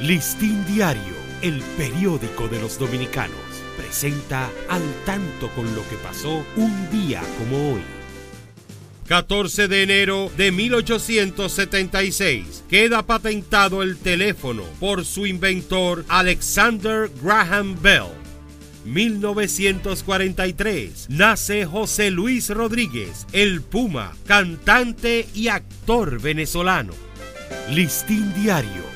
Listín Diario, el periódico de los dominicanos, presenta al tanto con lo que pasó un día como hoy. 14 de enero de 1876 queda patentado el teléfono por su inventor Alexander Graham Bell. 1943 nace José Luis Rodríguez, el Puma, cantante y actor venezolano. Listín Diario,